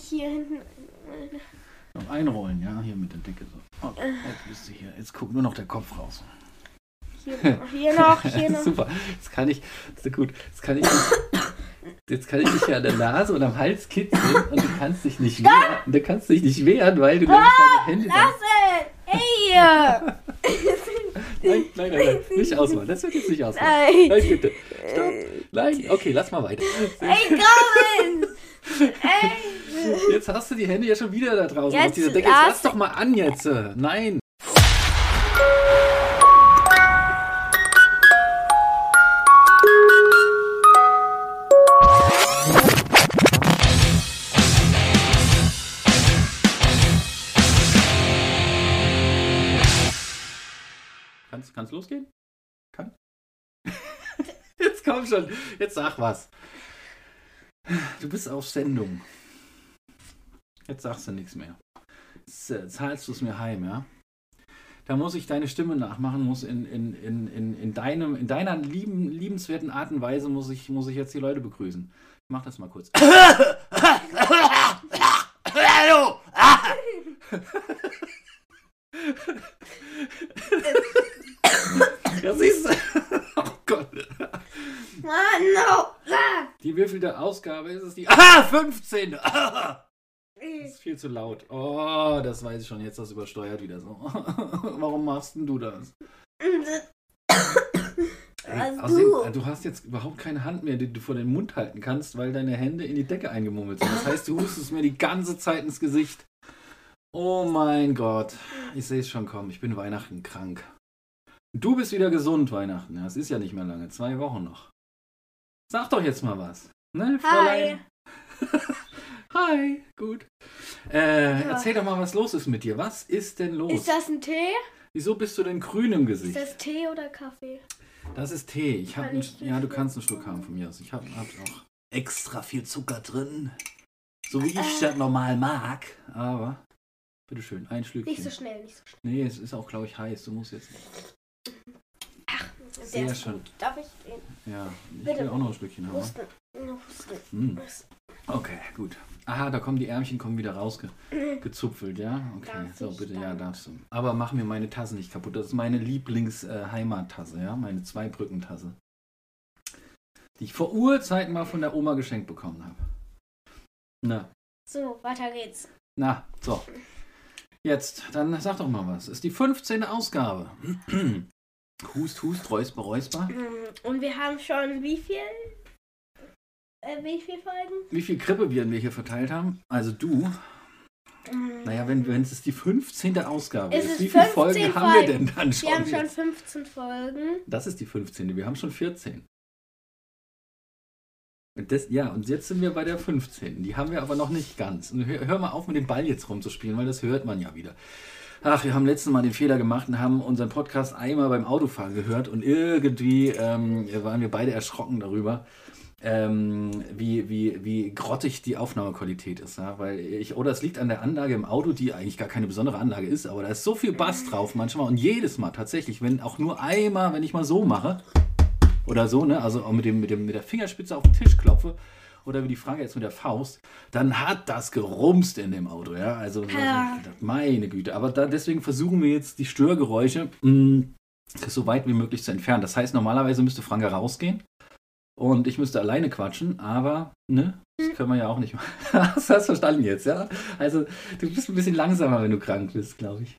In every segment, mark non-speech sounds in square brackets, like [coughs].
nicht hier hinten. Noch einrollen, ja, hier mit der Decke so. Okay, jetzt bist du hier. Jetzt guckt nur noch der Kopf raus. Hier, hier noch, hier [laughs] noch. Super. Jetzt kann ich, ist gut. Jetzt kann ich, jetzt kann ich dich ja an der Nase und am Hals kitzeln und du kannst dich nicht wehren. Du kannst dich nicht wehren, weil du nämlich deine Hände. Lass es! Ey! [laughs] Nein, nein, nein, nein, nicht ausmachen. Das wird jetzt nicht ausmachen. Nein! Nein, bitte. Stopp. Nein, okay, lass mal weiter. Ey, komm! Ey! Jetzt hast du die Hände ja schon wieder da draußen Jetzt dieser Decke. Jetzt lass- doch mal an jetzt. Nein. Kannst, kannst losgehen? Kann? [laughs] Jetzt komm schon. Jetzt sag was. Du bist auf Sendung. Jetzt sagst du nichts mehr. Jetzt äh, zahlst du es mir heim, ja? Da muss ich deine Stimme nachmachen, muss in, in, in, in, in, deinem, in deiner lieben, liebenswerten Art und Weise muss ich, muss ich jetzt die Leute begrüßen. Ich mach das mal kurz. Hallo! ja, siehst du? Oh Gott. Mann, no! Ah! Die wievielte Ausgabe ist es? Die ah, 15. Ah, das ist viel zu laut. Oh, das weiß ich schon. Jetzt das übersteuert wieder so. [laughs] Warum machst denn du das? Ey, außerdem, du. äh, du hast jetzt überhaupt keine Hand mehr, die du vor den Mund halten kannst, weil deine Hände in die Decke eingemummelt sind. Das heißt, du hustest mir die ganze Zeit ins Gesicht. Oh mein Gott. Ich sehe es schon kommen. Ich bin Weihnachten krank. Du bist wieder gesund, Weihnachten. Es ist ja nicht mehr lange. Zwei Wochen noch. Sag doch jetzt mal was. Ne, Fräulein? [laughs] Hi, gut. Äh, Ja. Erzähl doch mal, was los ist mit dir. Was ist denn los? Ist das ein Tee? Wieso bist du denn grün im Ist Gesicht? das Tee oder Kaffee? Das ist Tee. Ich hab Kann einen, ich ja, du kannst einen Schluck haben von mir aus. Ich habe hab auch extra viel Zucker drin. So wie ich das normal mag. Aber, bitteschön, ein Schlückchen. Nicht so schnell, nicht so schnell. Nee, es ist auch, glaube ich, heiß. Du musst jetzt. Sehr ist schön. gut. Darf ich den Ja, ich Bitte. will auch noch ein Schlückchen haben. wa? husten? Husten. Hm. Okay, gut. Aha, da kommen die Ärmchen kommen wieder rausgezupfelt, ja? Okay, Darf so bitte, dann? ja, darfst du. Aber mach mir meine Tasse nicht kaputt. Das ist meine Lieblings-Heimattasse, ja? Meine Zwei-Brücken-Tasse. Die ich vor Urzeiten mal von der Oma geschenkt bekommen habe. Na, So, weiter geht's. na, so. Jetzt, dann sag doch mal was. Ist die 15. Ausgabe. Hust, hust, räusper, räusper. Mm, Und wir haben schon wie viel? Äh, wie viel Folgen? Wie viel Krippebieren wir hier verteilt haben? Also du, Mm, Naja, wenn es die 15. Ausgabe ist, ist wie viele 15 Folgen haben wir Folgen. denn dann schon? Wir haben schon jetzt? 15 Folgen. Das ist die 15. Wir haben schon 14. Und das, ja, und jetzt sind wir bei der 15. Die haben wir aber noch nicht ganz. Und hör, hör mal auf, mit dem Ball jetzt rumzuspielen, weil das hört man ja wieder. Ach, wir haben letztes Mal den Fehler gemacht und haben unseren Podcast einmal beim Autofahren gehört und irgendwie ähm, waren wir beide erschrocken darüber, ähm, wie, wie, wie grottig die Aufnahmequalität ist. Ja? Weil ich, oder es liegt an der Anlage im Auto, die eigentlich gar keine besondere Anlage ist, aber da ist so viel Bass drauf manchmal und jedes Mal tatsächlich, wenn auch nur einmal, wenn ich mal so mache oder so, ne, also auch mit, dem, mit, dem, mit der Fingerspitze auf den Tisch klopfe oder wie die Frage jetzt mit der Faust, dann hat das gerumst in dem Auto, ja. Also Ja. meine Güte. Aber da, deswegen versuchen wir jetzt die Störgeräusche mh, so weit wie möglich zu entfernen. Das heißt, normalerweise müsste Franka rausgehen und ich müsste alleine quatschen, aber ne, das können wir ja auch nicht [laughs] machen. Hast du das verstanden jetzt, ja? Also du bist ein bisschen langsamer, wenn du krank bist, glaube ich.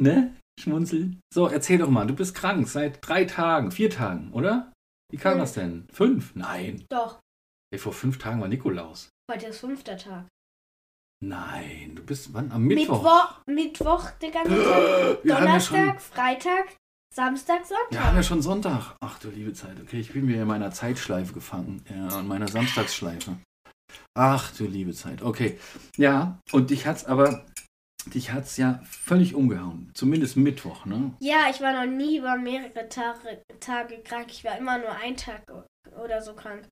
Ne? Schmunzeln. So, erzähl doch mal, du bist krank seit drei Tagen, vier Tagen, oder? Wie kam Fünf. das denn? Fünf? Nein. Doch, Ey, vor fünf Tagen war Nikolaus. heute ist fünfter Tag. Nein, du bist wann? Am Mittwoch. Mittwoch, [gasps] Mittwoch der ganze Tag. Wir haben ja schon, Donnerstag, Freitag, Samstag, wir haben Sonntag. ja schon Sonntag. Ach du liebe Zeit. Okay, ich bin mir in meiner Zeitschleife gefangen. Ja, in meiner Samstagsschleife. Ach du liebe Zeit. Okay. Ja, und dich hat's aber, dich hat's ja völlig umgehauen. Zumindest Mittwoch, ne? Ja, ich war noch nie über mehrere Tage, Tage krank. Ich war immer nur einen Tag oder so krank.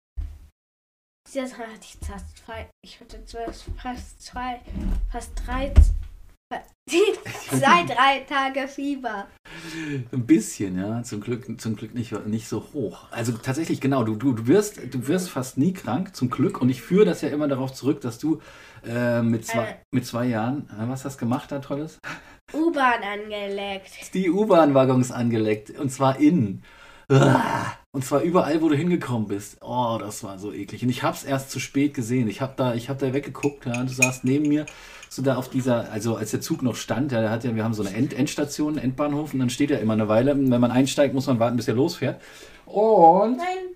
Dieses Mal hatte ich fast zwei, ich hatte fast zwei, fast 13, [laughs] Zwei, [laughs] drei Tage Fieber. Ein bisschen, ja. Zum Glück, zum Glück nicht, nicht so hoch. Also tatsächlich, genau, du, du, du, wirst, du wirst fast nie krank, zum Glück. Und ich führe das ja immer darauf zurück, dass du äh, mit, zwei, Äh. mit zwei Jahren, äh, was hast du gemacht da Tolles? U-Bahn angeleckt. Die U-Bahn-Waggons angeleckt. Und zwar innen. Und zwar überall, wo du hingekommen bist. Oh, das war so eklig. Und ich hab's erst zu spät gesehen. Ich hab da, ich hab da weggeguckt, ja, du saßt neben mir, so da auf dieser, also als der Zug noch stand, ja, der hat ja, wir haben so eine End Endstation, Endbahnhof, und dann steht er immer eine Weile. Wenn man einsteigt, muss man warten, bis er losfährt. Und Nein.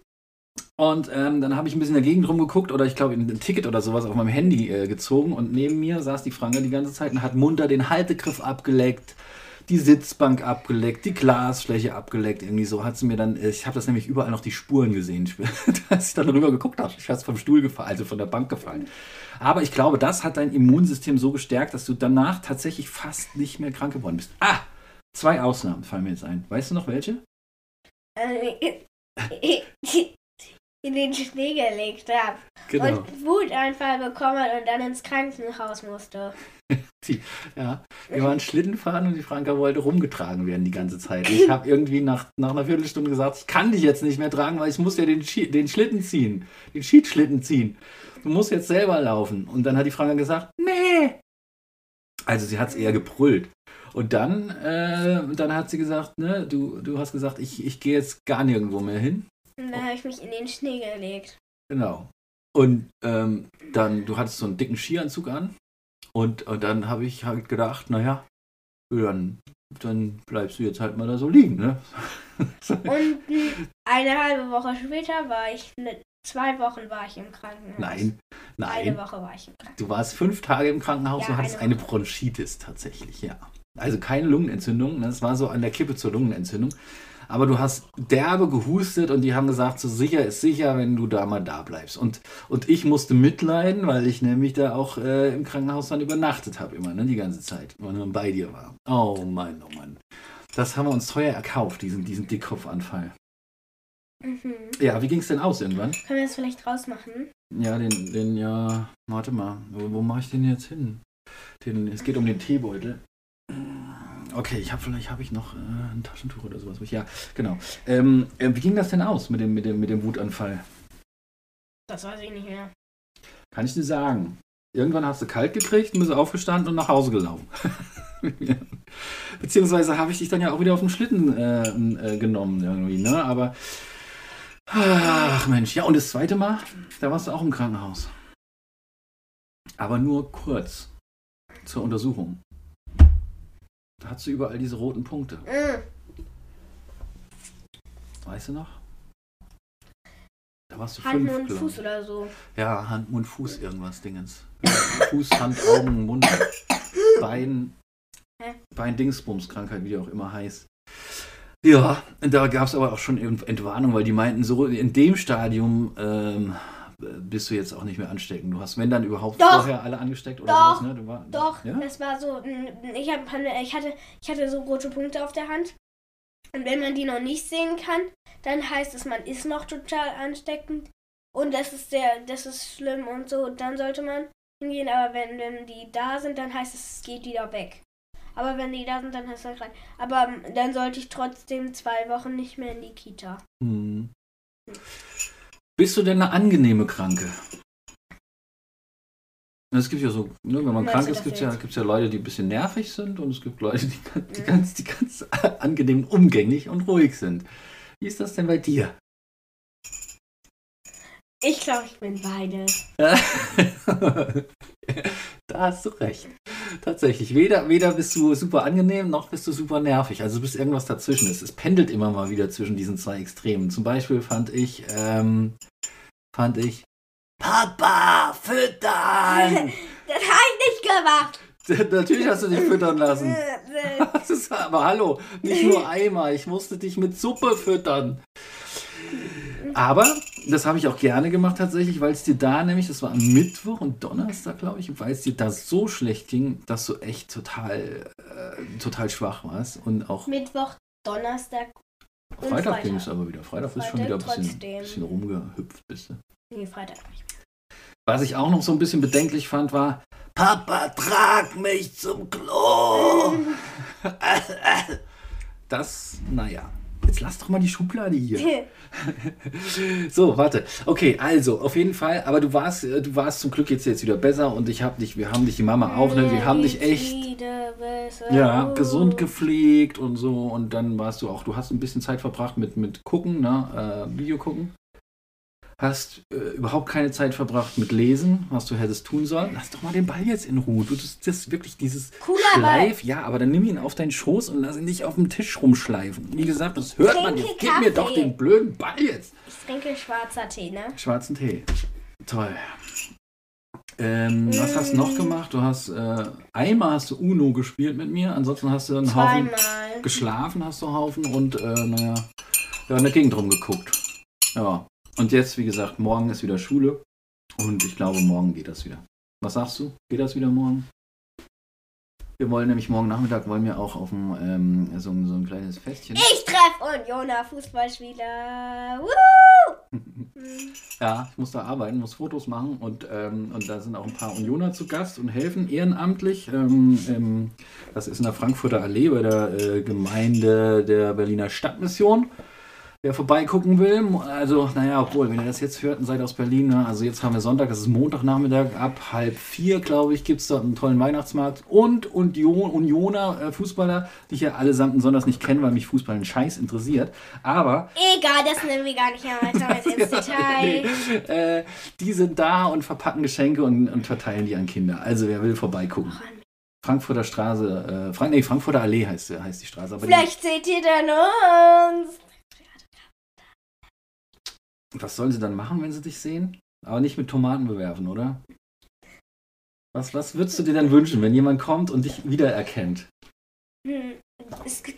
und ähm, dann habe ich ein bisschen in der Gegend rumgeguckt oder ich glaube ein Ticket oder sowas auf meinem Handy äh, gezogen und neben mir saß die Franke die ganze Zeit und hat munter den Haltegriff abgeleckt, die Sitzbank abgeleckt, die Glasfläche abgeleckt, irgendwie so hat sie mir dann, äh, ich habe das nämlich überall noch die Spuren gesehen, [laughs] als ich dann rüber geguckt habe, ich fast vom Stuhl gefallen, also von der Bank gefallen. Aber ich glaube, das hat dein Immunsystem so gestärkt, dass du danach tatsächlich fast nicht mehr krank geworden bist. Ah, zwei Ausnahmen fallen mir jetzt ein. Weißt du noch welche? [laughs] In den Schnee gelegt habe. Genau. Und Wutanfall bekommen und dann ins Krankenhaus musste. [laughs] Ja, wir waren Schlitten fahren und die Franka wollte rumgetragen werden die ganze Zeit. Ich habe irgendwie nach, nach einer Viertelstunde gesagt, ich kann dich jetzt nicht mehr tragen, weil ich muss ja den, Schi den Schlitten ziehen, den Schiedschlitten ziehen. Du musst jetzt selber laufen. Und dann hat die Franka gesagt, nee. Also sie hat es eher gebrüllt. Und dann, äh, dann hat sie gesagt, ne, du, du hast gesagt, ich, ich gehe jetzt gar nirgendwo mehr hin. Und dann habe ich mich in den Schnee gelegt. Genau. Und ähm, dann, du hattest so einen dicken Skianzug an. Und, und dann habe ich halt gedacht, naja, dann, dann bleibst du jetzt halt mal da so liegen, ne? [laughs] Und eine halbe Woche später war ich, ne, zwei Wochen war ich im Krankenhaus. Nein, Eine nein. Woche war ich im Krankenhaus. Du warst fünf Tage im Krankenhaus Ja, und hattest eine eine Bronchitis tatsächlich, ja. Also keine Lungenentzündung, ne? das war so an der Kippe zur Lungenentzündung. Aber du hast derbe gehustet und die haben gesagt, so sicher ist sicher, wenn du da mal da bleibst. Und, und ich musste mitleiden, weil ich nämlich da auch äh, im Krankenhaus dann übernachtet habe, immer, ne, die ganze Zeit, wenn man bei dir war. Oh Mann, oh Mann. Das haben wir uns teuer erkauft, diesen, diesen Dickkopfanfall. Mhm. Ja, wie ging es denn aus irgendwann? Können wir das vielleicht rausmachen? Ja, den, den, ja, warte mal, wo, wo mache ich den jetzt hin? Den, es geht um den Teebeutel. Okay, ich habe vielleicht habe ich noch äh, ein Taschentuch oder sowas. Ja, genau. Ähm, äh, wie ging das denn aus mit dem, mit dem, mit dem Wutanfall? Das weiß ich nicht mehr. Kann ich dir sagen. Irgendwann hast du kalt gekriegt und bist aufgestanden und nach Hause gelaufen. [laughs] Beziehungsweise habe ich dich dann ja auch wieder auf den Schlitten äh, äh, genommen irgendwie, ne? Aber ach Mensch, ja und das zweite Mal, da warst du auch im Krankenhaus. Aber nur kurz zur Untersuchung. Da hast du überall diese roten Punkte. Mhm. Weißt du noch? Da warst du Hand, fünf, Mund, glaub Fuß oder so. Ja, Hand, Mund, Fuß, irgendwas Dingens. [laughs] Fuß, Hand, Augen, Mund, Bein, Hä? Bein, Dingsbums, Krankheit, wie die auch immer heißt. Ja, da gab es aber auch schon Ent- Entwarnung, weil die meinten, so in dem Stadium ähm, bist du jetzt auch nicht mehr ansteckend. Du hast, wenn dann überhaupt Doch. vorher alle angesteckt oder Doch. sowas, ne? Du war, Doch, Ja? das war so. Ich, hab, ich, hatte, ich hatte so rote Punkte auf der Hand. Und wenn man die noch nicht sehen kann, dann heißt es, man ist noch total ansteckend. Und das ist sehr, das ist schlimm und so. Dann sollte man hingehen. Aber wenn, wenn die da sind, dann heißt es, es geht wieder weg. Aber wenn die da sind, dann heißt es rein. Aber mm, dann sollte ich trotzdem zwei Wochen nicht mehr in die Kita. Hm. Bist du denn eine angenehme Kranke? Es gibt ja so, ne, wenn man Meinst krank ist, gibt es ja, gibt's ja Leute, die ein bisschen nervig sind und es gibt Leute, die, ganz- die, Mhm. ganz, die ganz [laughs] angenehm umgänglich und ruhig sind. Wie ist das denn bei dir? Ich glaube, ich bin beides. [laughs] da hast du recht. Tatsächlich. Weder, weder bist du super angenehm, noch bist du super nervig. Also du bist irgendwas dazwischen. Es, es pendelt immer mal wieder zwischen diesen zwei Extremen. Zum Beispiel fand ich, ähm, fand ich, Papa, füttern! [laughs] Das habe ich nicht gemacht. [laughs] Natürlich hast du dich füttern lassen. [laughs] Das ist aber hallo, nicht nur einmal. Ich musste dich mit Suppe füttern. Aber das habe ich auch gerne gemacht tatsächlich, weil es dir da nämlich, das war am Mittwoch und Donnerstag, glaube ich, weil es dir da so schlecht ging, dass du echt total, äh, total schwach warst. Und auch Mittwoch, Donnerstag. und Freitag, Freitag. ging es aber wieder. Freitag bist du schon wieder ein Freitag bisschen, bisschen rumgehüpft. Bist du. Nee, Freitag nicht. Was ich auch noch so ein bisschen bedenklich fand, war, Papa, trag mich zum Klo. [laughs] Das, naja. Jetzt lass doch mal die Schublade hier. [laughs] so, warte. Okay, also auf jeden Fall. Aber du warst, äh, du warst zum Glück jetzt jetzt wieder besser und ich hab dich, wir haben dich die Mama auch, ne? Wir haben dich echt ja gesund gepflegt und so und dann warst du auch, du hast ein bisschen Zeit verbracht mit mit gucken, ne? Äh, Video gucken hast äh, überhaupt keine Zeit verbracht mit Lesen, was du hättest tun sollen. Lass doch mal den Ball jetzt in Ruhe. Du, das, das wirklich dieses Cooler Schleif. Ja, aber dann nimm ihn auf deinen Schoß und lass ihn nicht auf dem Tisch rumschleifen. Wie gesagt, das hört man jetzt. Gib mir doch den blöden Ball jetzt. Ich trinke schwarzer Tee, ne? Schwarzen Tee. Toll. Ähm, mm. Was hast du noch mm. gemacht? Du hast äh, einmal hast du Uno gespielt mit mir, ansonsten hast du einen Zweimal. Haufen geschlafen, hast du einen Haufen und äh, naja, ja, in der Gegend rumgeguckt. Ja, und jetzt, wie gesagt, morgen ist wieder Schule. Und ich glaube, morgen geht das wieder. Was sagst du? Geht das wieder morgen? Wir wollen nämlich morgen Nachmittag wollen wir auch auf dem, ähm, so, so ein kleines Festchen. Ich treffe Unioner Fußballspieler. Woo! [laughs] ja, ich muss da arbeiten, muss Fotos machen und, ähm, und da sind auch ein paar Unioner zu Gast und helfen ehrenamtlich. Ähm, ähm, das ist in der Frankfurter Allee bei der äh, Gemeinde der Berliner Stadtmission wer vorbeigucken will. Also, naja, obwohl, wenn ihr das jetzt hört und seid aus Berlin, ne? also jetzt haben wir Sonntag, das ist Montagnachmittag, ab halb vier, glaube ich, gibt es dort einen tollen Weihnachtsmarkt und Union, Unioner äh, Fußballer, die ich ja allesamt besonders nicht kenne, weil mich Fußball einen Scheiß interessiert. Aber. Egal, das nehmen wir gar nicht mehr ins [laughs] Detail. nee, äh, die sind da und verpacken Geschenke und, und, verteilen die an Kinder. Also, wer will vorbeigucken. Frankfurter Straße, äh, Frank, nee, Frankfurter Allee heißt, heißt die Straße. Vielleicht die, seht ihr dann uns. Was sollen sie dann machen, wenn sie dich sehen? Aber nicht mit Tomaten bewerfen, oder? Was, was würdest du dir denn wünschen, wenn jemand kommt und dich wiedererkennt? Hm,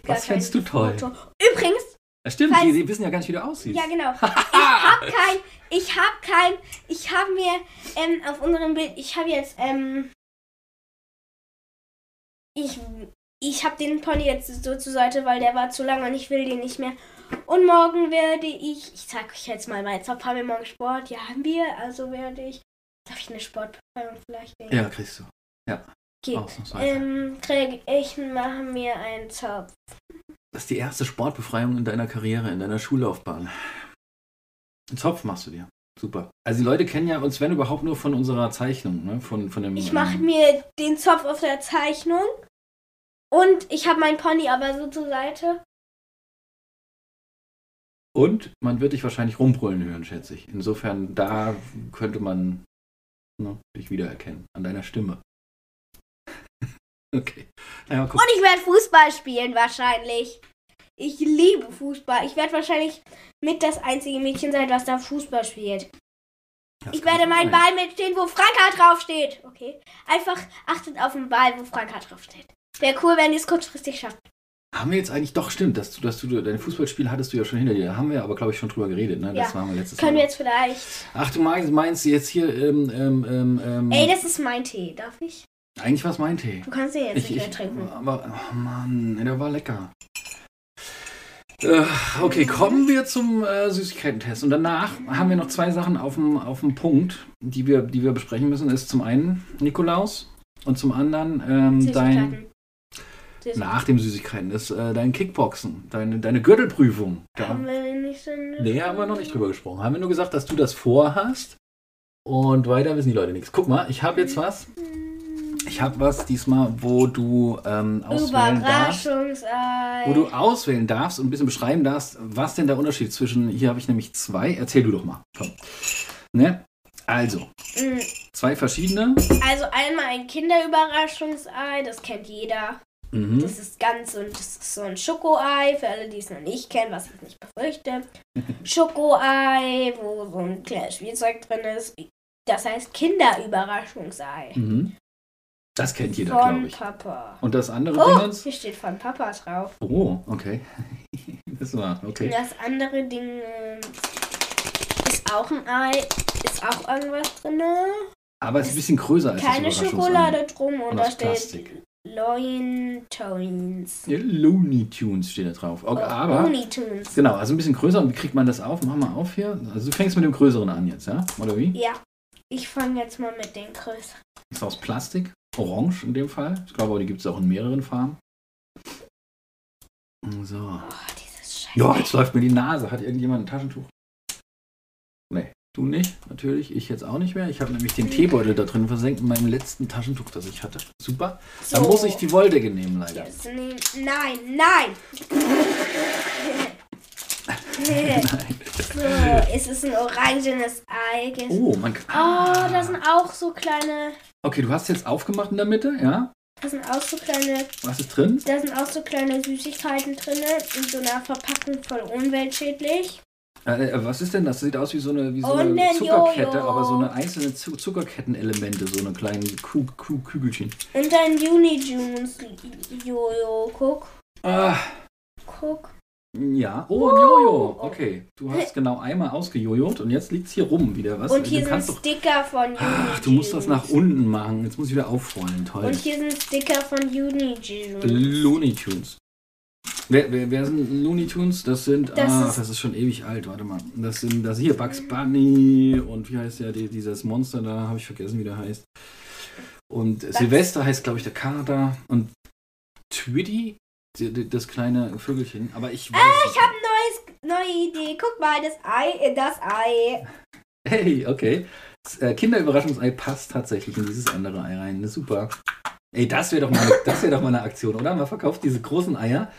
was fändest du toll? Foto. Übrigens. Ja, stimmt, die, die, wissen ja gar nicht, wie du aussiehst. Ja, genau. [laughs] ich hab kein, ich hab kein, ich hab mir ähm, auf unserem Bild, ich habe jetzt, ähm, ich, ich hab den Pony jetzt so zur Seite, weil der war zu lang und ich will den nicht mehr. Und morgen werde ich, ich zeige euch jetzt mal mein Zopf, haben wir morgen Sport? Ja, haben wir. Also werde ich, darf ich eine Sportbefreiung vielleicht nehmen? Ja, kriegst du. Ja. Okay. Ähm, krieg ich, mache mir einen Zopf. Das ist die erste Sportbefreiung in deiner Karriere, in deiner Schullaufbahn. Einen Zopf machst du dir. Super. Also die Leute kennen ja uns, wenn überhaupt, nur von unserer Zeichnung, ne? Von, von dem, ich mache ähm, mir den Zopf auf der Zeichnung und ich habe meinen Pony aber so zur Seite und man wird dich wahrscheinlich rumbrüllen hören, schätze ich. Insofern, da könnte man ne, dich wiedererkennen. An deiner Stimme. [laughs] okay. Ja, Und ich werde Fußball spielen, wahrscheinlich. Ich liebe Fußball. Ich werde wahrscheinlich mit das einzige Mädchen sein, was da Fußball spielt. Das ich werde meinen Ball mitstehen, wo Franka draufsteht. Okay. Einfach achtet auf den Ball, wo Franka draufsteht. Wäre cool, wenn ihr es kurzfristig schafft. Haben wir jetzt eigentlich doch stimmt, dass du, dass du dein Fußballspiel hattest du ja schon hinter dir. Da haben wir aber, glaube ich, schon drüber geredet. Ne? Das ja. waren wir letztes Können Mal. wir jetzt vielleicht. Ach, du meinst, meinst jetzt hier. Ähm, ähm, ähm, Ey, das ist mein Tee. Darf ich? Eigentlich war es mein Tee. Du kannst den jetzt ich, nicht mehr trinken. Aber, oh Mann, der war lecker. Äh, okay, kommen wir zum äh, Süßigkeiten-Test. Und danach haben wir noch zwei Sachen auf dem, auf dem Punkt, die wir, die wir besprechen müssen. Das ist zum einen Nikolaus und zum anderen ähm, dein nach dem Süßigkeiten ist äh, dein Kickboxen, deine, deine Gürtelprüfung. Da, haben wir nicht so Nee, haben wir noch nicht drüber gesprochen. Haben wir nur gesagt, dass du das vorhast und weiter wissen die Leute nichts. Guck mal, ich habe jetzt was. Ich habe was diesmal, wo du ähm, auswählen darfst. Wo du auswählen darfst und ein bisschen beschreiben darfst, was denn der Unterschied zwischen. Hier habe ich nämlich zwei. Erzähl du doch mal. Komm. Ne? Also, mhm. zwei verschiedene. Also einmal ein Kinderüberraschungsei, das kennt jeder. Mhm. Das ist ganz und das ist so ein Schokoei, für alle, die es noch nicht kennen, was ich nicht befürchte. [laughs] Schokoei, wo so ein kleines Spielzeug drin ist. Das heißt Kinderüberraschungsei. Mhm. Das kennt jeder, glaube ich. Von Papa. Und das andere oh, Dingens? Hier steht von Papa drauf. Oh, okay. [laughs] das war, okay. Das andere Ding ist auch ein Ei. Ist auch irgendwas drin. Aber es ist ein bisschen größer als Keine Schokolade drum und, und da steht Plastik. Looney Tunes. Ja, Looney Tunes steht da drauf. Okay, oh, aber, Looney Tunes. Genau, also ein bisschen größer. Und wie kriegt man das auf? Mach mal auf hier. Also du fängst mit dem größeren an jetzt, ja? Oder wie? Ja. Ich fange jetzt mal mit den größeren. Ist aus Plastik. Orange in dem Fall. Ich glaube, aber die gibt es auch in mehreren Farben. So. Oh, dieses Scheiß. Ja, jetzt läuft mir die Nase. Hat irgendjemand ein Taschentuch? Nee, du nicht, natürlich. Ich jetzt auch nicht mehr. Ich habe nämlich den Teebeutel da drin versenkt in meinem letzten Taschentuch, das ich hatte. Super. Dann So. muss ich die Wolldecke nehmen, leider. Jetzt nehm, nein, nein. so, es ist ein orangenes Ei. Oh, man kann. Oh, da sind auch so kleine. Okay, du hast jetzt aufgemacht in der Mitte, ja? Da sind auch so kleine. Was ist drin? Da sind auch so kleine Süßigkeiten drin. In so einer Verpackung voll umweltschädlich. Äh, äh, was ist denn das? Sieht aus wie so eine, wie so Und eine ein Zuckerkette, Jojo. aber so eine einzelne Zu Zuckerkettenelemente, so eine kleine Kuh Kuh Kügelchen. Und ein Unijunes Jojo. Guck, Ah, guck. ja. Oh, ein Jojo. Okay, du hast genau einmal ausgejojot und jetzt liegt es hier rum wieder. Was? Und du hier sind kannst doch. Sticker von Unijunes. Ach, du musst das nach unten machen. Jetzt muss ich wieder aufrollen. Toll. Und hier sind Sticker von Unijunes. Looney Tunes. Wer, wer, wer sind Looney Tunes? Das sind, Das ah, ist- das ist schon ewig alt, warte mal. Das sind, das hier Bugs Bunny und wie heißt der, die, dieses Monster da, habe ich vergessen, wie der heißt. Und Silvester heißt, glaube ich, der Kater und die- das kleine Vögelchen, aber ich weiß Ah, ich habe ein neues, neue Idee. Guck mal, das Ei, äh, das Ei. Hey, okay. Das äh, Kinderüberraschungsei passt tatsächlich in dieses andere Ei rein. Das ist super. Ey, das wäre doch, mal das wär doch mal eine Aktion, oder? Man verkauft diese großen Eier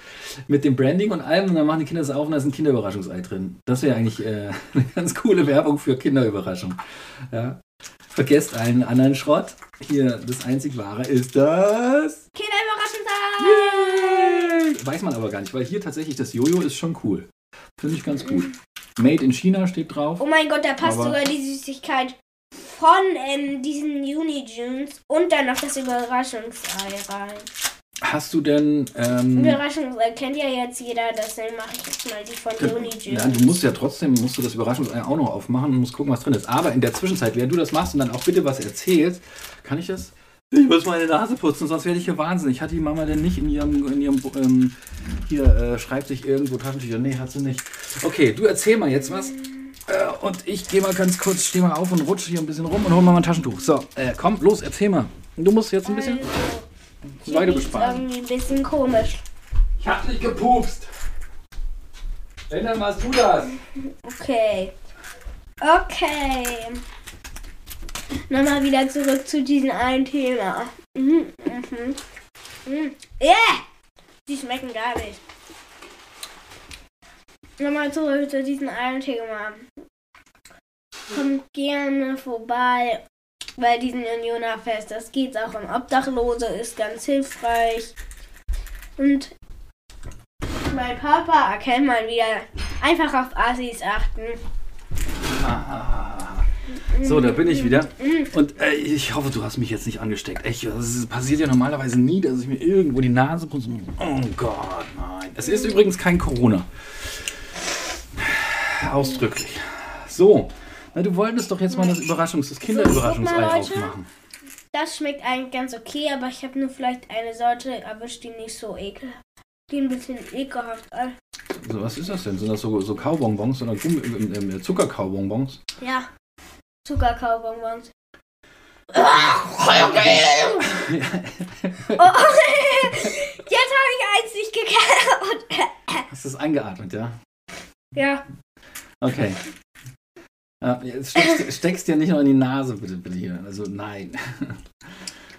mit dem Branding und allem und dann machen die Kinder das auf und da ist ein Kinderüberraschungsei drin. Das wäre eigentlich äh, [laughs] eine ganz coole Werbung für Kinderüberraschung. Ja. Vergesst allen anderen Schrott. Hier, das einzig wahre ist das. Kinderüberraschungsei. Weiß man aber gar nicht, weil hier tatsächlich das Jojo ist schon cool. Finde ich ganz gut. Made in China steht drauf. Oh mein Gott, da passt sogar die Süßigkeit von ähm, diesen Unijunes und dann noch das Überraschungsei rein. Hast du denn. Ähm, Überraschungsei kennt ja jetzt jeder, deswegen mache ich jetzt mal die von Unijunes. Ja, du musst ja trotzdem, musst du das Überraschungsei auch noch aufmachen und musst gucken, was drin ist. Aber in der Zwischenzeit, während du das machst und dann auch bitte was erzählst, kann ich das? Ich muss meine Nase putzen, sonst werde ich hier wahnsinnig. Hat die Mama denn nicht in ihrem, in ihrem ähm, hier äh, schreibt sich irgendwo Taschentücher? Nee, hat sie nicht. Okay, du erzähl mal jetzt was. Äh, und ich gehe mal ganz kurz, stehe mal auf und rutsche hier ein bisschen rum und hol mal mein Taschentuch. So, äh, komm, los, erzähl mal. Du musst jetzt ein bisschen Also, riecht's besparen. irgendwie ein bisschen komisch. Ich hab nicht gepupst. Wenn, dann warst du das. Okay. Okay. Nochmal wieder zurück zu diesem einen Thema. Mhm, mhm. Mhm. Yeah! Die schmecken gar nicht. Nochmal zurück zu diesem einen Thema. Kommt gerne vorbei bei diesem Unioner-Fest. Das geht auch um Obdachlose, ist ganz hilfreich. Und mein Papa erkennt mal wieder einfach auf Assis achten. [laughs] So, da bin ich wieder. Und äh, ich hoffe, du hast mich jetzt nicht angesteckt. Echt, das passiert ja normalerweise nie, dass ich mir irgendwo die Nase putze. Oh Gott, nein. Es ist übrigens kein Corona. Ausdrücklich. So, na, du wolltest doch jetzt mal das Überraschungs-, das Kinderüberraschungsei aufmachen. Das schmeckt eigentlich ganz okay, aber ich habe nur vielleicht eine Sorte erwischt, die nicht so ekelhaft. Die ein bisschen ekelhaft ist. So, was ist das denn? Sind das so, so Kaubonbons oder ähm, Zuckerkaubonbons? Ja. Zuckerkaubonbons. [laughs] oh, [laughs] jetzt habe ich eins nicht gekaut. Hast du das eingeatmet, ja? ja. Okay. [laughs] Ja, jetzt steckst, steckst dir nicht noch in die Nase, bitte, bitte hier. Also nein. [laughs]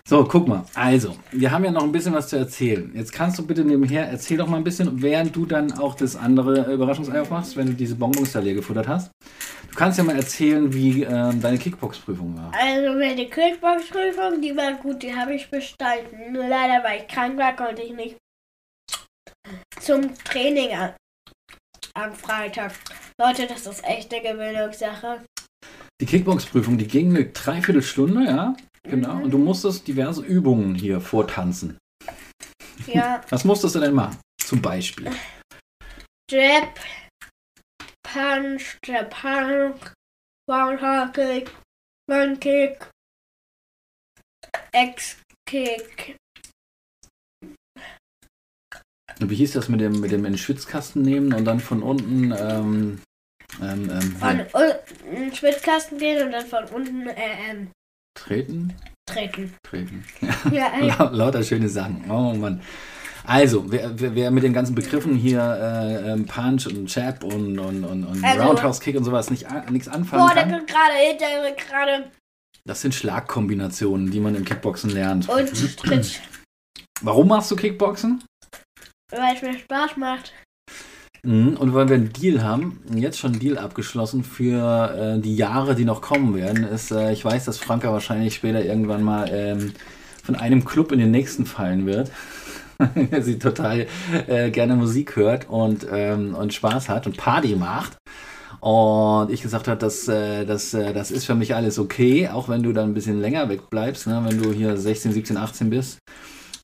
So, guck mal. Also, wir haben ja noch ein bisschen was zu erzählen. Jetzt kannst du bitte nebenher, erzähl doch mal ein bisschen, während du dann auch das andere Überraschungsei aufmachst, wenn du diese Bonbons da leer gefuttert hast. Du kannst ja mal erzählen, wie ähm, deine Kickbox-Prüfung war. Also meine Kickbox-Prüfung, die war gut, die habe ich bestanden. Nur leider, weil ich krank war, konnte ich nicht zum Training an, am Freitag. Leute, das ist echt eine Gewöhnungssache. Die Kickbox-Prüfung, die ging eine Dreiviertelstunde, ja? Genau. Und du musstest diverse Übungen hier vortanzen. Ja, [laughs] Was musstest du denn machen? Zum Beispiel. Jab, Punch, Jab, Punch, One Kick, One Kick, X-Kick. Wie hieß das mit dem, mit dem in den Schwitzkasten nehmen und dann von unten ähm, ähm, ähm, Von unten in den Schwitzkasten gehen und dann von unten äh, ähm, treten? Treten. Treten. [laughs] Ja. La lauter schöne Sachen. Oh Mann. Also, wer, wer, wer mit den ganzen Begriffen hier äh, ähm, Punch und Jab und, und, und, und Also- Roundhouse Kick und sowas nicht nichts anfangen Boah, der kann, wird gerade hinter mir gerade das sind Schlagkombinationen, die man im Kickboxen lernt. und Tritt, Warum machst du Kickboxen? Weil es mir Spaß macht. Mhm, Und weil wir einen Deal haben, jetzt schon einen Deal abgeschlossen für äh, die Jahre, die noch kommen werden, ist, äh, ich weiß, dass Franka wahrscheinlich später irgendwann mal ähm, von einem Club in den nächsten fallen wird. [laughs] sie total äh, gerne Musik hört und, ähm, und Spaß hat und Party macht. Und ich gesagt habe, das, äh, das, äh, das ist für mich alles okay, auch wenn du dann ein bisschen länger wegbleibst, ne? wenn du hier 16, 17, 18 bist.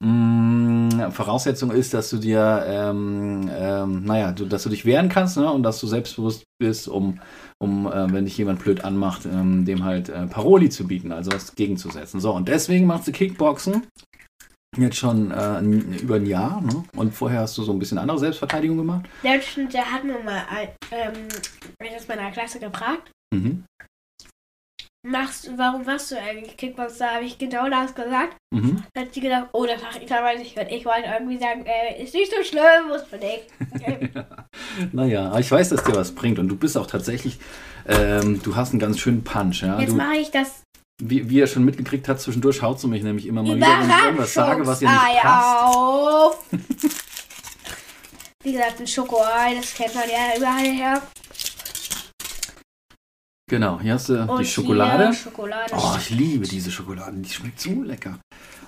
Mm, Voraussetzung ist, dass du dir, ähm, ähm, naja, du, dass du dich wehren kannst ne? und dass du selbstbewusst bist, um, um äh, wenn dich jemand blöd anmacht, ähm, dem halt äh, Paroli zu bieten, also was gegenzusetzen. So, und deswegen machst du Kickboxen jetzt schon äh, über ein Jahr. Ne? Und vorher hast du so ein bisschen andere Selbstverteidigung gemacht. Der, der hat mir mal ein, ähm, aus meiner Klasse gefragt, Mhm. Machst, warum machst du eigentlich Kickbox? Da habe ich genau das gesagt. Mhm. Da hat sie gedacht, oh, das mache ich aber nicht. Und ich wollte irgendwie sagen, äh, ist nicht so schlimm, muss man nicht. [laughs] Naja, aber ich weiß, dass dir was bringt und du bist auch tatsächlich, ähm, du hast einen ganz schönen Punch. Ja? Jetzt Du, mache ich das wie, wie er schon mitgekriegt hat, zwischendurch haut sie mich nämlich immer mal wieder, wenn ich irgendwas sage, was ihr nicht passt. auf. [laughs] Wie gesagt, ein Schokoei, das kennt man ja überall her. Genau, hier hast du Und die Schokolade. Schokolade. Oh, ich liebe diese Schokolade, die schmeckt so lecker.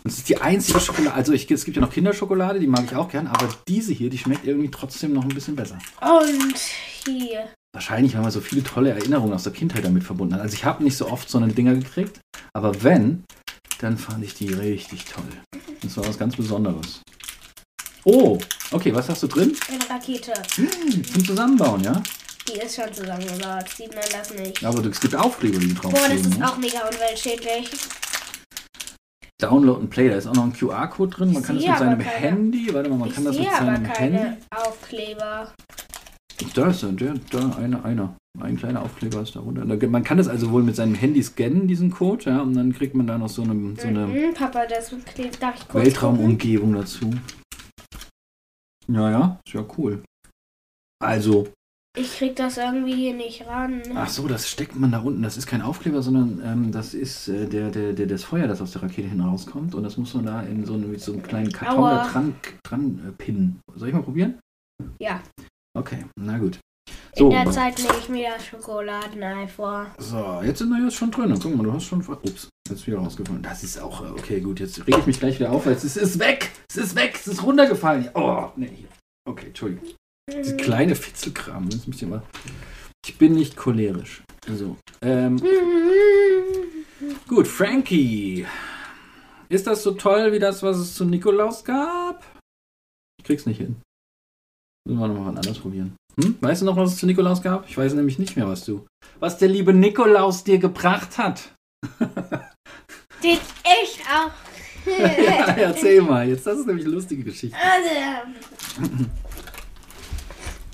Und es ist die einzige Schokolade, also ich, es gibt ja noch Kinderschokolade, die mag ich auch gern, aber diese hier, die schmeckt irgendwie trotzdem noch ein bisschen besser. Und hier. Wahrscheinlich, weil man so viele tolle Erinnerungen aus der Kindheit damit verbunden hat. Also ich habe nicht so oft so eine Dinger gekriegt, aber wenn, dann fand ich die richtig toll. Das war was ganz Besonderes. Oh, okay, was hast du drin? Eine Rakete. Hm, zum Zusammenbauen, ja? Die ist schon zusammengebaut. Sieht man das nicht. Aber es gibt Aufkleber, die drauf Boah, das ist ne? auch mega umweltschädlich. Download and Play, da ist auch noch ein QR-Code drin. Man Ich kann das mit seinem keine. Handy, warte mal, man ich kann das mit sehe aber seinem keine Handy. Aufkleber. Da ist er, der, da, einer, einer. Ein kleiner Aufkleber ist da runter. Man kann das also wohl mit seinem Handy scannen, diesen Code, ja, und dann kriegt man da noch so eine, so eine Mhm, Papa, das klebt. Darf ich kurz? Weltraumumgebung dazu. Ja, ja, ist ja cool. Also, Ich krieg das irgendwie hier nicht ran. ach so, das steckt man da unten. Das ist kein Aufkleber, sondern ähm, das ist äh, der, der, der, das Feuer, das aus der Rakete hinauskommt. Und das muss man da in so, eine, mit so einem kleinen Karton Aua. da dran, dran äh, pinnen. Soll ich mal probieren? Ja. Okay, na gut. In So, der Zeit nehme ich mir das Schokoladenei vor. so jetzt sind wir jetzt schon drin. Guck mal, du hast schon. Ups, jetzt wieder rausgefallen. Das ist auch. äh, Okay, gut, jetzt rege ich mich gleich wieder auf, weil es ist, ist weg. Es ist weg. Es ist runtergefallen. Oh, nee. Okay, Entschuldigung. Diese kleine Fitzelkram. Das ihr mal. Ich bin nicht cholerisch. So. Ähm, gut, Frankie. Ist das so toll wie das, was es zu Nikolaus gab? Ich krieg's nicht hin. Müssen wir nochmal anders probieren. Hm? Weißt du noch, was es zu Nikolaus gab? Ich weiß nämlich nicht mehr, was du. Was der liebe Nikolaus dir gebracht hat. [laughs] Den echt auch. [laughs] ja, erzähl mal. Jetzt, das ist nämlich eine lustige Geschichte.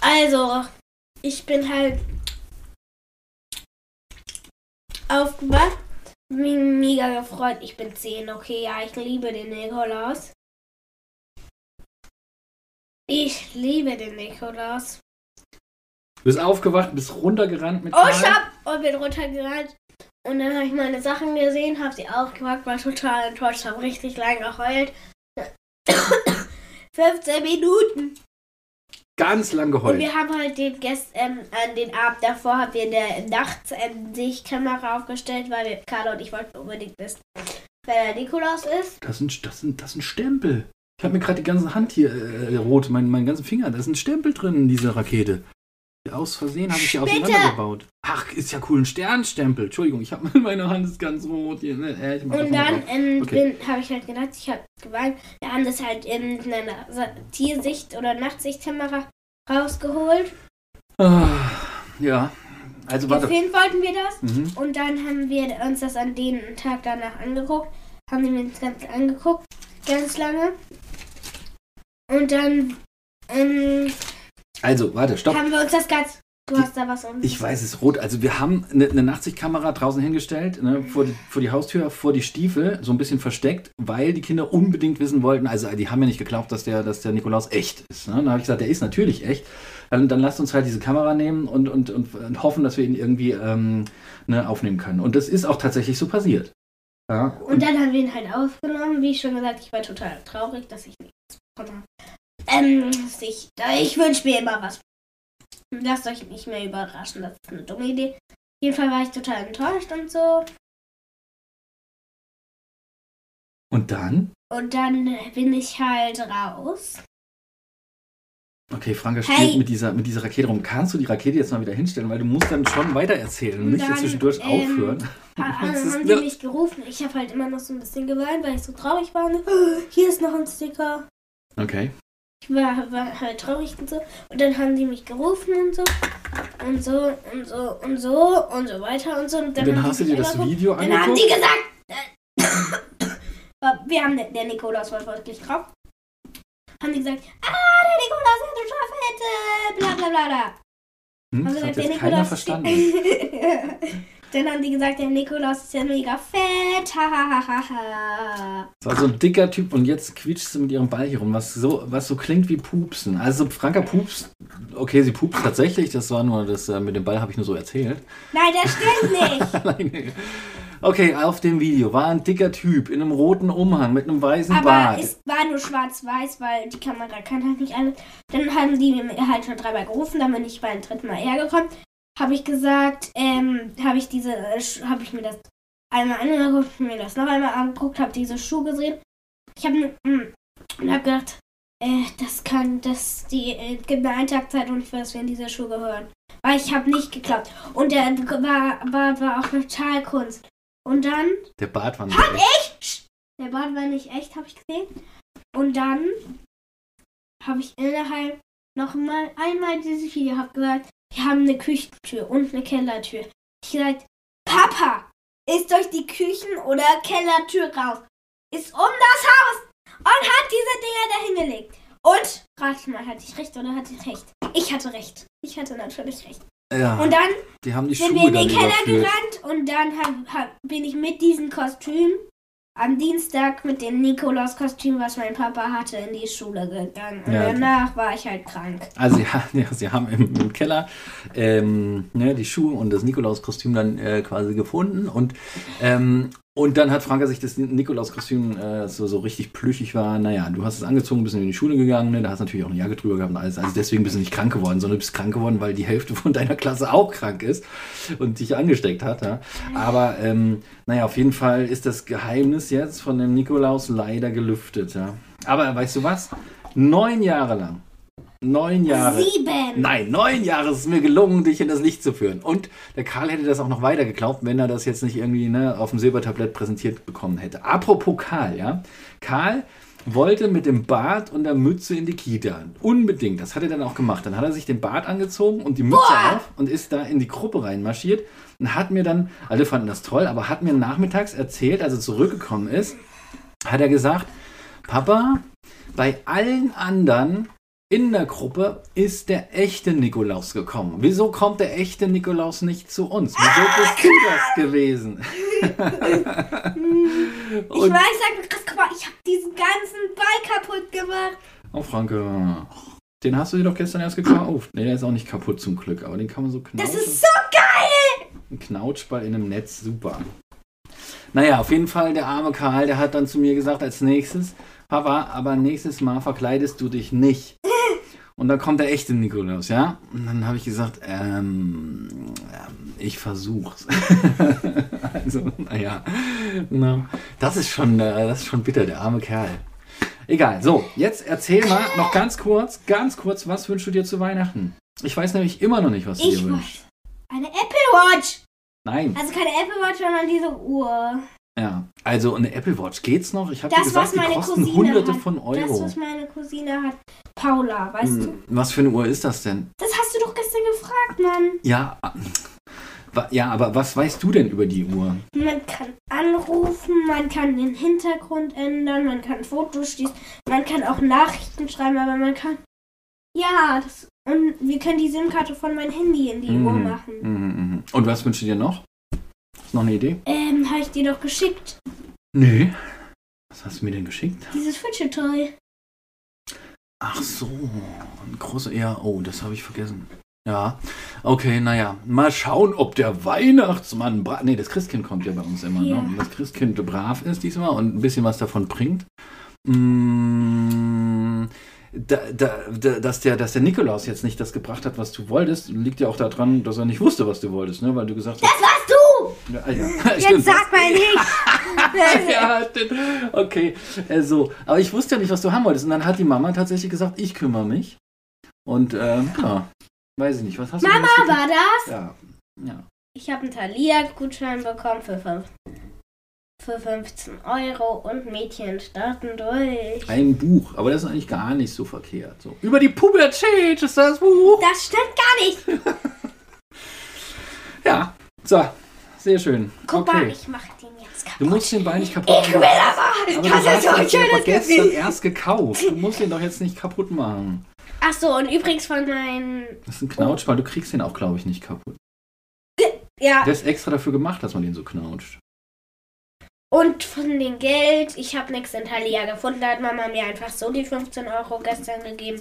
Also, ich bin halt aufgewacht. Mich mega gefreut. Ich bin 10, okay, ja, ich liebe den Nikolaus. Ich liebe den Nikolaus. Du bist aufgewacht, bist runtergerannt mit Oh, ich hab und bin runtergerannt. Und dann habe ich meine Sachen gesehen, habe sie aufgepackt, war total enttäuscht, habe richtig lang geheult. [coughs] 15 Minuten. Ganz lang Und geheult. wir haben halt den Gäst, ähm, an den Abend davor haben wir in der nachts ähm, aufgestellt, weil wir, Carla und ich wollten unbedingt wissen, wer der Nikolaus ist. Das sind, das sind, das sind Stempel. Ich habe mir gerade die ganze Hand hier äh, rot, mein, meinen ganzen Finger. Da ist ein Stempel drin in dieser Rakete. Aus Versehen habe ich Bitte! auseinandergebaut. Ach, ist ja cool, ein Sternstempel. Entschuldigung, ich habe [laughs] meine Hand ist ganz rot. Hier, ne? äh, ich mach Und dann ähm, Okay. habe ich halt gedacht, ich habe geweint. Wir haben das halt in einer Tiersicht- oder Nachtsichtkamera rausgeholt. Ah, ja, also warte. Gefilmt wollten wir das. Mhm. Und dann haben wir uns das an den Tag danach angeguckt. Haben wir uns ganz angeguckt, ganz lange. Und dann ähm, Also, warte, stopp. haben wir uns das ganz Du hast da was um. Ich weiß, es ist rot. Also wir haben eine, eine Nachtsichtkamera draußen hingestellt, ne, vor, die, vor die Haustür, vor die Stiefel, so ein bisschen versteckt, weil die Kinder unbedingt wissen wollten, also die haben ja nicht geglaubt, dass der, dass der Nikolaus echt ist. Ne? Dann habe ich gesagt, der ist natürlich echt. Dann, dann lasst uns halt diese Kamera nehmen und, und, und, und hoffen, dass wir ihn irgendwie ähm, ne, aufnehmen können. Und das ist auch tatsächlich so passiert. Ja, Und dann haben wir ihn halt aufgenommen. Wie schon gesagt, ich war total traurig, dass ich nichts bekommen habe. Ähm, ich, ich wünsche mir immer was. Lasst euch nicht mehr überraschen, das ist eine dumme Idee. Auf jeden Fall war ich total enttäuscht und so. und dann? Und dann bin ich halt raus. Okay, Franka Hey. spielt mit, dieser, mit dieser Rakete rum. Kannst du die Rakete jetzt mal wieder hinstellen? Weil du musst dann schon weiter erzählen und nicht dann, zwischendurch ähm, aufhören. [laughs] Das ist haben die mich gerufen. Ich habe halt immer noch so ein bisschen geweint, weil ich so traurig war. Und, "Oh, [gasps] hier ist noch ein Sticker. Okay. Ich war, war halt traurig und so. Und dann haben die mich gerufen und so. Und so und so und so und so weiter und so. Und Und dann haben hast du dir das angeguckt. Video Dann haben angeguckt? die gesagt. äh, [coughs] wir haben der Nikolaus war wirklich drauf. Haben die gesagt, ah, der Nikolaus total fett, äh, bla bla bla bla. Hm, Haben hat gesagt, jetzt keiner verstanden. [laughs] Dann haben die gesagt, der Nikolaus ist ja mega fett. Ha, ha, ha, ha, ha. Das war so ein dicker Typ und jetzt quietscht sie mit ihrem Ball hier rum, was so, was so klingt wie Pupsen. Also Franka pupst, okay, sie pupst tatsächlich, das war nur das, äh, mit dem Ball habe ich nur so erzählt. Nein, das stimmt [laughs] nicht. okay, auf dem Video war ein dicker Typ in einem roten Umhang mit einem weißen Aber Bart. es war nur schwarz-weiß, weil die Kamera kann halt nicht alles. Dann haben die mir halt schon dreimal gerufen, dann bin ich beim dritten Mal hergekommen. Habe ich gesagt, ähm, habe ich diese, äh, habe ich mir das einmal angeguckt, mir das noch einmal angeguckt, habe diese Schuhe gesehen. Ich habe und habe gedacht, äh, das kann, das, die, äh, gibt eine Eintagzeit und ich weiß, wen diese Schuhe gehören. Weil ich habe nicht geglaubt. Und der war, war, war auch total Kunst. Und dann Der Bart war nicht echt. Psst. Der Bart war nicht echt, habe ich gesehen. Und dann habe ich innerhalb noch mal einmal dieses Video hab gesagt, wir haben eine Küchentür und eine Kellertür. Ich gesagt, Papa, ist durch die Küchen- oder Kellertür raus. Ist um das Haus und hat diese Dinger da hingelegt. Und, rat mal, hatte ich recht oder hatte ich recht? Ich hatte recht. Ich hatte natürlich recht. Ja, Und dann die haben die sind wir Schuhe in dann den Keller überführt. gerannt und dann hab, hab, bin ich mit diesem Kostüm am Dienstag mit dem Nikolaus-Kostüm, was mein Papa hatte, in die Schule gegangen. Und Ja. danach war ich halt krank. Also ha- [laughs] ja, sie haben im, im Keller ähm, ne, die Schuhe und das Nikolauskostüm dann äh, quasi gefunden und ähm, und dann hat Franka sich das Nikolauskostüm äh, so, so richtig plüschig war. Naja, du hast es angezogen, bist in die Schule gegangen, ne? da hast natürlich auch eine Jacke drüber gehabt und alles. Also deswegen bist du nicht krank geworden, sondern du bist krank geworden, weil die Hälfte von deiner Klasse auch krank ist und dich angesteckt hat. Ja? Aber ähm, naja, auf jeden Fall ist das Geheimnis jetzt von dem Nikolaus leider gelüftet. Ja? Aber weißt du was? Neun Jahre lang. Neun Jahre. Sieben! Nein, neun Jahre ist es mir gelungen, dich in das Licht zu führen. Und der Karl hätte das auch noch weiter geglaubt, wenn er das jetzt nicht irgendwie ne, auf dem Silbertablett präsentiert bekommen hätte. Apropos Karl, ja. Karl wollte mit dem Bart und der Mütze in die Kita. Unbedingt. Das hat er dann auch gemacht. Dann hat er sich den Bart angezogen und die Mütze auf und ist da in die Gruppe reinmarschiert und hat mir dann, alle fanden das toll, aber hat mir nachmittags erzählt, als er zurückgekommen ist, hat er gesagt, Papa, bei allen anderen in der Gruppe ist der echte Nikolaus gekommen. Wieso kommt der echte Nikolaus nicht zu uns? Wieso bist du das gewesen? [laughs] Ich Und, weiß, sag krass, guck mal, ich habe diesen ganzen Ball kaputt gemacht. oh Franke, den hast du dir doch gestern erst gekauft. Nee, der ist auch nicht kaputt zum Glück, aber den kann man so Das knauschen. ist so geil! Ein Knautschball in einem Netz, super. Naja, auf jeden Fall, der arme Karl, der hat dann zu mir gesagt als nächstes, Papa, aber nächstes Mal verkleidest du dich nicht. Und dann kommt der echte Nikolaus, ja? Und dann habe ich gesagt, ähm, ähm, ich versuch's. [laughs] also, naja, na, das ist schon, äh, das ist schon bitter, der arme Kerl. Egal, so, jetzt erzähl mal noch ganz kurz, ganz kurz, was wünschst du dir zu Weihnachten? Ich weiß nämlich immer noch nicht, was du Ich dir wünschst. Eine Apple Watch! Nein. Also keine Apple Watch, sondern diese Uhr. Ja, also eine Apple Watch geht's noch? Ich habe dir Das, gesagt, die kosten Cousine hunderte hat. von Das, Euro. was meine Cousine hat. Paula, weißt du? Hm, Was für eine Uhr ist das denn? Das hast du doch gestern gefragt, Mann. Ja, ja, aber was weißt du denn über die Uhr? Man kann anrufen, man kann den Hintergrund ändern, man kann Fotos schießen, man kann auch Nachrichten schreiben, aber man kann Ja, das, und wir können die SIM-Karte von meinem Handy in die Uhr Mhm. machen. Mhm, mhm. Und was wünschst du dir noch? Noch eine Idee? Ähm, habe ich dir doch geschickt. Nee. Was hast du mir denn geschickt? Dieses Fidget Toy. Ach so, ein großer, ja, oh, das habe ich vergessen. Ja, okay, naja, mal schauen, ob der Weihnachtsmann, bra nee, das Christkind kommt ja bei uns immer, Ja. ne? Und das Christkind brav ist diesmal und ein bisschen was davon bringt. Mm, da, da, da, dass, der, dass der Nikolaus jetzt nicht das gebracht hat, was du wolltest, liegt ja auch daran, dass er nicht wusste, was du wolltest, ne? Weil du gesagt hast. Das warst du! Ja, [laughs] [laughs] ja, stimmt. Jetzt sag mal nicht! ja, okay. Äh, so. Aber ich wusste ja nicht, was du haben wolltest. Und dann hat die Mama tatsächlich gesagt, ich kümmere mich. Und ähm, ja, weiß ich nicht, was hast du Mama, war das? Ja. ja. Ich habe einen Thalia-Gutschein bekommen für, fünf, für 15 Euro und Mädchen starten durch. Ein Buch, aber das ist eigentlich gar nicht so verkehrt. So. Über die Pubertät ist das Buch. Das stimmt gar nicht. [laughs] Ja, so. Sehr schön. Guck mal, okay. ich mach den jetzt Du kaputt. musst den Bein nicht kaputt Ich will machen. aber! Aber du Das ist so ein schönes gestern Gefühl. erst gekauft. Du musst den doch jetzt nicht kaputt machen. Achso, und übrigens von meinen. Das ist ein Knautschball. Du kriegst den auch, glaube ich, nicht kaputt. Ja, Der ist extra dafür gemacht, dass man den so knautscht. und von dem Geld. Ich habe nichts in Thalia gefunden. Da hat Mama mir einfach so die 15 Euro gestern gegeben.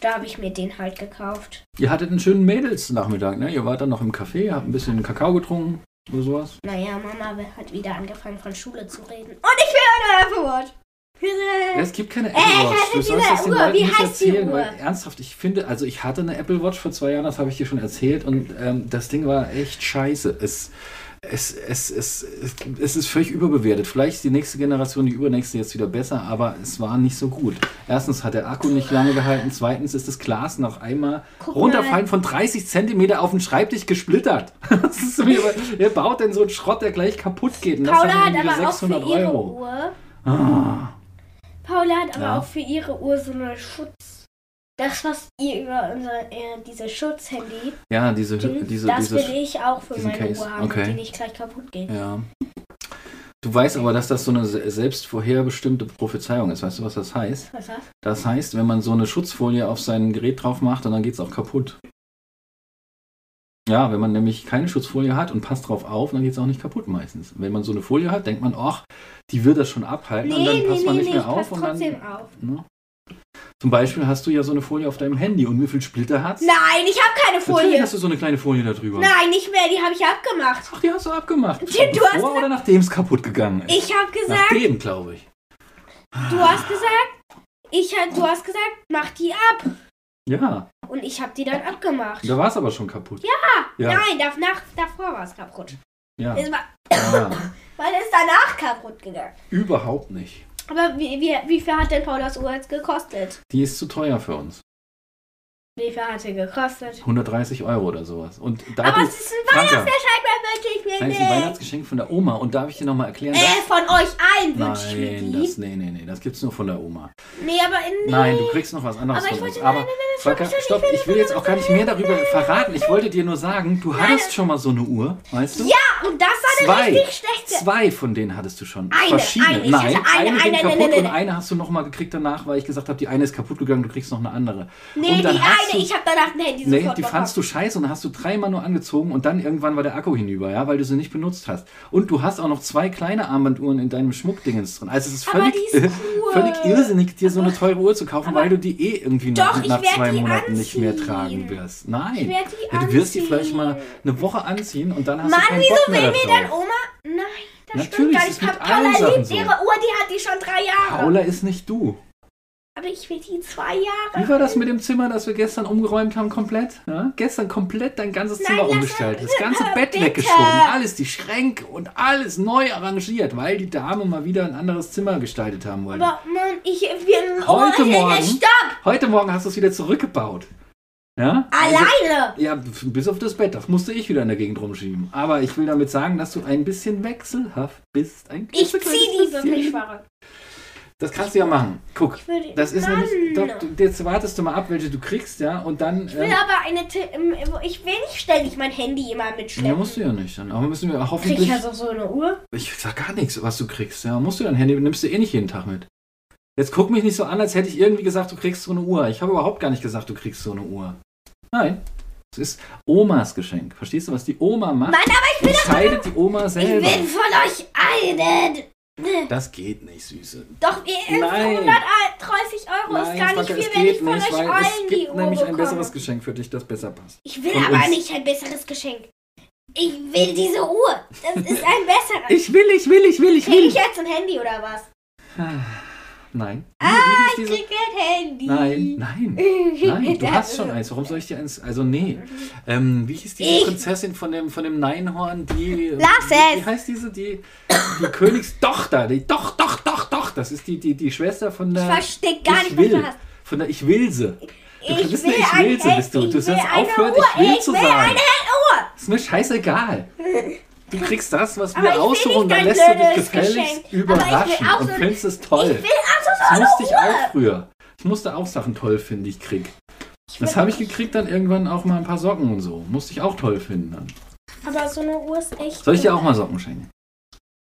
Da habe ich mir den halt gekauft. Ihr hattet einen schönen Mädelsnachmittag, ne? Ihr wart dann noch im Café, habt ein bisschen Kakao getrunken oder sowas. Naja, Mama hat wieder angefangen von Schule zu reden. Und ich will eine Apple Watch. Es gibt keine Äh, Apple Watch. hatte Du sollst das den Uhr. Leuten Wie nicht heißt die erzählen, weil ernsthaft, ich finde, also ich hatte eine Apple Watch vor zwei Jahren, das habe ich dir schon erzählt und ähm, das Ding war echt scheiße. Es, es, es, es, es, es ist völlig überbewertet. Vielleicht ist die nächste Generation, die übernächste jetzt wieder besser, aber es war nicht so gut. Erstens hat der Akku nicht lange gehalten, zweitens ist das Glas noch einmal Guck runterfallen von 30 Zentimeter auf den Schreibtisch gesplittert. [laughs] Das ist so wie, wer baut denn so einen Schrott, der gleich kaputt geht? Und das Paula dann hat aber auch für 600 ihre Euro. Uhr. Ah. Paula hat aber Ja. auch für ihre Uhr so eine Schutz. Das, was ihr über unser, äh, diese Schutzhandy, Ja, diese, Ding, diese, das diese will ich auch für meine Case. Uhr haben, Okay. die nicht gleich kaputt geht. Ja. Du weißt aber, dass das so eine se- selbst vorherbestimmte Prophezeiung ist. Weißt du, was das heißt? Was das? Das heißt, wenn man so eine Schutzfolie auf sein Gerät drauf macht, dann geht es auch kaputt. Ja, wenn man nämlich keine Schutzfolie hat und passt drauf auf, dann geht es auch nicht kaputt meistens. Wenn man so eine Folie hat, denkt man, ach, die wird das schon abhalten und Nee, dann nee, passt man nee, nicht nee, mehr ich auf. pass Und dann, trotzdem auf. ne? Zum Beispiel hast du ja so eine Folie auf deinem Handy und wie viel Splitter hat's? Nein, ich habe keine Natürlich Folie. hast du so eine kleine Folie da drüber. Nein, nicht mehr, die habe ich abgemacht. Ach, die hast du abgemacht. Du hast Bevor oder nachdem es kaputt gegangen ist? Ich habe gesagt, Nachdem, glaube ich. du hast gesagt, ich du hast gesagt, mach die ab. Ja, Und ich habe die dann abgemacht. da war es aber schon kaputt. Ja. Ja, Nein, danach, davor war es kaputt. ja, Es war, ja. [coughs] weil es danach kaputt gegangen. Überhaupt nicht. Aber wie, wie, wie viel hat denn Paulas Uhr jetzt gekostet? Die ist zu teuer für uns. Wie viel hat sie gekostet? 130 Euro oder sowas. Und da Aber du, es ist ein Franka, Weihnachtsgeschenk, mehr wünsche ich mir nein, es ist ein nicht. Weihnachtsgeschenk von der Oma. Und darf ich dir nochmal erklären? Äh, von euch allen das, wünsche ich mir nein, die. das, nee, nee, nee, das gibt's nur von der Oma. nee, aber in, nee. Nein, du kriegst noch was anderes Aber ich von uns. wollte- Aber nein, nein, nein, Franka, stopp, ich will jetzt auch gar nicht mehr darüber [laughs] verraten. Ich wollte dir nur sagen, du hattest schon mal so eine Uhr, weißt du? Ja, und das war eine Zwei. richtig schlechte. Zwei von denen hattest du schon. Eine, Verschiedene. eine. Ich Nein, eine, eine, ging eine, kaputt und eine. hast du nochmal gekriegt danach, weil ich gesagt habe, die eine ist kaputt gegangen, du kriegst noch eine andere. Nee, und die dann hast eine, du, ich habe danach ein Handy Nee, sofort die bekommen. fandst du scheiße und dann hast du dreimal nur angezogen und dann irgendwann war der Akku hinüber, ja, weil du sie nicht benutzt hast. Und du hast auch noch zwei kleine Armbanduhren in deinem Schmuckdingens drin. Also es ist völlig, die ist [laughs] cool. völlig irrsinnig, dir so eine teure Uhr zu kaufen, Aber- weil du die eh irgendwie nach, Doch, nach werd zwei die Monaten nicht mehr anziehen. tragen wirst. Nein. Die ja, du wirst die anziehen. vielleicht mal eine Woche anziehen und dann hast Mann, du keinen wieso Bock mehr will mir dann Oma? Nein, das Natürlich, stimmt gar nicht. ist mit Paula liebt so. ihre Uhr, die hat die schon drei Jahre. Paula ist nicht du. Aber ich will die zwei Jahre. Wie war das mit dem Zimmer, das wir gestern umgeräumt haben, komplett? Ja? Gestern komplett dein ganzes Nein, Zimmer umgestaltet. Das ganze [laughs] Bett bitte. weggeschoben, alles, die Schränke und alles neu arrangiert, weil die Dame mal wieder ein anderes Zimmer gestaltet haben wollte. Aber Mann, ich bin... Heute oh, Morgen- Stopp! Heute Morgen hast du es wieder zurückgebaut. Ja? Alleine! Ja, bis auf das Bett, das musste ich wieder in der Gegend rumschieben. Aber ich will damit sagen, dass du ein bisschen wechselhaft bist. Ein Ich zieh die wirklich verrückt. Das kannst du ja machen. Guck, Ich würde... das ist Mann. nämlich. Doch, du- jetzt wartest du mal ab, welche du kriegst, ja, und dann. Ich will ähm, aber eine... Ähm, Ich will nicht ständig mein Handy immer mitschleppen. Ja, musst du ja nicht. Dann aber müssen wir Krieg hoffentlich. ich also so eine Uhr? Ich sag gar nichts, was du kriegst. Ja, musst du dein Handy, nimmst du eh nicht jeden Tag mit. Jetzt guck mich nicht so an, als hätte ich irgendwie gesagt, du kriegst so eine Uhr. Ich habe überhaupt gar nicht gesagt, du kriegst so eine Uhr. Nein. Es ist Omas Geschenk. Verstehst du, was die Oma macht? Mann, aber ich will Entscheidet die Oma Ich selber. will von euch einen. Das geht nicht, Süße. Doch, ihr Nein. 130 Euro ist gar nicht viel, wenn ich von nicht, euch weil allen es die gibt Uhr nämlich ein bekomme. besseres Geschenk für dich, das besser passt. Ich will von aber uns. nicht ein besseres Geschenk. Ich will diese Uhr. Das ist ein [laughs] besseres. Ich will, ich will, ich will, ich Krieg ich will. jetzt ein Handy oder was? Nein. Ah, ich krieg ein Handy. Nein, nein. Nein, du [laughs] hast schon eins. Warum soll ich dir eins? Also nee. Ähm, wie hieß diese Ich- Prinzessin von dem, von dem Neinhorn? Die. Lass wie, es. Wie heißt diese? Die, die Königstochter. Die, doch, doch, doch, doch. Das ist die, die, die Schwester von Ich der. verstehe gar ich nicht, will. was du hast. Von der Ich will sie. Du Ich bist will eine Ich ein will sie, bist du. Du Ich sollst will eine aufhören, Uhr. ich will Ich zu will sagen. eine Uhr. Ist mir scheißegal. [laughs] Du kriegst das, was wir aussuchen, und dann lässt du dich gefälligst Geschenk. Überraschen auch und so- findest es toll. Ich will Das so eine musste ich auch früher. Ich musste auch Sachen toll finden, die ich krieg. Das habe ich gekriegt, dann irgendwann auch mal ein paar Socken und so. Musste ich auch toll finden dann. Aber so eine Uhr ist echt. Soll ich dir auch mal Socken schenken?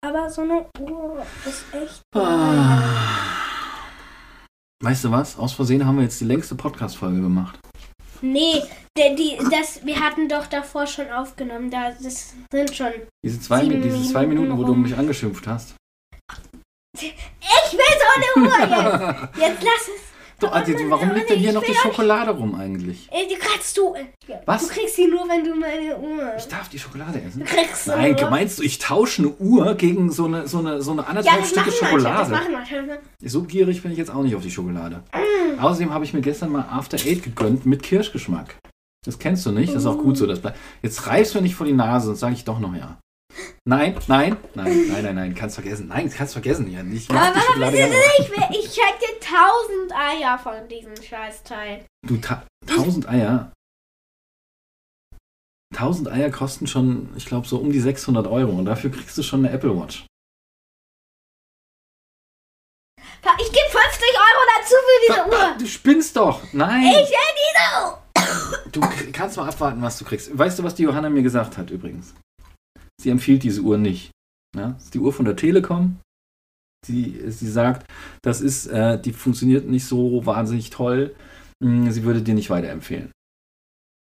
Aber so eine Uhr ist echt. Ah. Weißt du was? Aus Versehen haben wir jetzt die längste Podcast-Folge gemacht. Nee, der, die, das, wir hatten doch davor schon aufgenommen. Da, das sind schon. Diese zwei, Sieben diese zwei Minuten, Minuten wo du mich angeschimpft hast. Ich will so eine Uhr [laughs] jetzt! Jetzt lass es. Du, also, warum liegt denn hier noch die Schokolade rum eigentlich? Ey, die kannst du. äh, Was? Du kriegst sie nur, wenn du meine Uhr. Ich darf die Schokolade essen. Du kriegst sie Nein, nur. meinst du, ich tausche eine Uhr gegen so eine, so eine, so eine Ja, anderthalb das Stücke machen manche. Das Schokolade? machen manche. So gierig bin ich jetzt auch nicht auf die Schokolade. Mm. Außerdem habe ich mir gestern mal After Eight gegönnt mit Kirschgeschmack. Das kennst du nicht, das ist auch gut so. Das bleibt. Jetzt reibst du nicht vor die Nase, sonst sage ich doch noch ja. Nein, nein, nein, nein, nein, nein, kannst vergessen. Nein, kannst vergessen. Ja, ich mach Aber die Schokolade wieso gerne. Ich, dir tausend Eier von diesem Scheißteil. Du, ta tausend Eier. Tausend Eier kosten schon, ich glaube, so um die 600 Euro. Und dafür kriegst du schon eine Apple Watch. Ich gebe 50 Euro dazu für diese Uhr. Du spinnst doch. Nein. Ich will diese Uhr. Du kannst mal abwarten, was du kriegst. Weißt du, was die Johanna mir gesagt hat übrigens? Sie empfiehlt diese Uhr nicht. Ja? Das ist die Uhr von der Telekom. Sie, sie sagt, das ist, äh, die funktioniert nicht so wahnsinnig toll. Mm, Sie würde dir nicht weiterempfehlen.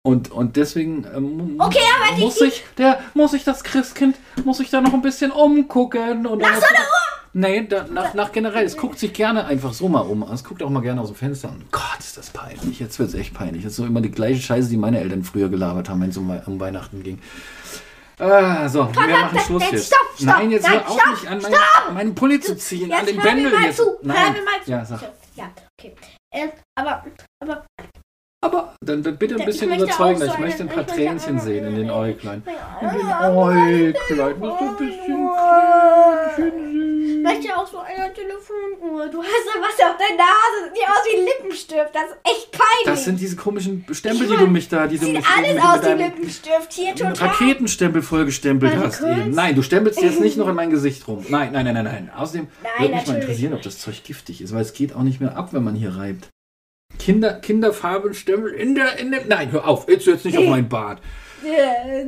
Und, und deswegen ähm, Okay, muss ich, der, muss ich das Christkind, muss ich da noch ein bisschen umgucken. Und nach so einer Uhr? Nee, da, nach, nach generell. Es guckt sich gerne einfach so mal um. Es guckt auch mal gerne aus dem Fenster. Und Gott, ist das peinlich. Jetzt wird es echt peinlich. Das ist so immer die gleiche Scheiße, die meine Eltern früher gelabert haben, wenn es um, um Weihnachten ging. Ah, so, wir machen Schluss jetzt stopp, stopp, Nein, jetzt nein, hör auf, stopp, mich an meinen, meinen Pulli zu ziehen, an Jetzt den hör mir Bändel jetzt. zu. Hör Nein. mir mal zu. Ja, sag. Ja, okay. Ähm, aber, aber. Aber dann, dann bitte ein bisschen möchte überzeugender. so Ich möchte ein paar Tränchen sehen in den Äuglein. In den. Äuglein. Musst du ein bisschen Tränchen Ich möchte auch so eine Telefonuhr. Du hast da was auf der Nase. Sieht aus wie ein Lippenstift. Das ist echt peinlich. Das sind diese komischen Stempel, die du mich da, die du Sieht mich alles aus wie Lippenstift. Hier total. Raketenstempel vollgestempelt Warte hast kurz. eben. Nein, du stempelst jetzt nicht noch in mein Gesicht rum. Nein, nein, nein, nein, nein. Außerdem würde mich mal interessieren, ob das Zeug giftig ist, weil es geht auch nicht mehr ab, wenn man hier reibt. Kinder, Kinderfarbenstempel in der, in dem. Nein, hör auf, jetzt jetzt nicht auf mein Bart.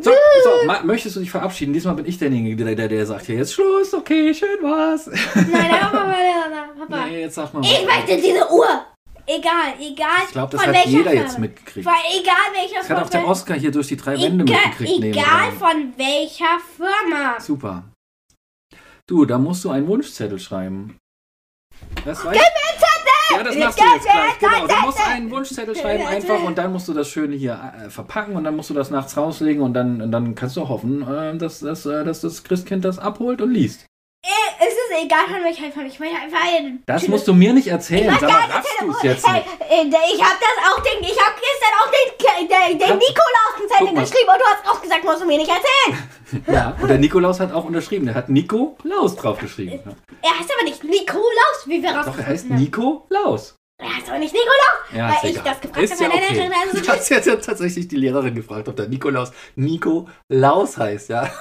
So, so, ma, möchtest du dich verabschieden? Diesmal bin ich derjenige, der, der, der sagt hier jetzt Schluss, okay, schön war's. Nein, nein, Papa, Papa, Papa. nee, jetzt sag mal. Ich möchte diese Uhr. Egal, egal. Ich glaube, das von hat jeder Farbe. jetzt mitgekriegt. Weil egal welcher Das hat auch der Farbe- Oscar hier durch die drei Wände Egal, mitgekriegt. egal von welcher Firma. Super. Du, da musst du einen Wunschzettel schreiben. Das weißt Ja, das machst du jetzt gleich. Genau, du musst einen Wunschzettel schreiben einfach und dann musst du das Schöne hier äh, verpacken und dann musst du das nachts rauslegen und dann, und dann kannst du hoffen, äh, dass, dass, äh, dass das Christkind das abholt und liest. Äh, Es ist egal von welcher Firma. Ich meine einfach einen. Das musst du mir nicht erzählen. Ich Sag weiß mal, gar nicht, raffst jetzt hey, nicht? äh, ich hab das auch den, ich hab gestern auch den, den, den Kannst- Nikolaus Guck Zettel mal. geschrieben und du hast auch gesagt, musst du mir nicht erzählen. [laughs] Ja, und der Nikolaus hat auch unterschrieben. Der hat Nico Laus draufgeschrieben. Er heißt aber nicht Nikolaus, wie wir Doch, er rausgefunden heißt haben. Nico Laus. Er heißt aber nicht Nikolaus. Ja, Weil ist ich egal. das gefragt ist habe, ja meine okay. Eltern, also- [laughs] Du hast jetzt ja tatsächlich die Lehrerin gefragt, ob der Nikolaus Nico Laus heißt, ja. [laughs]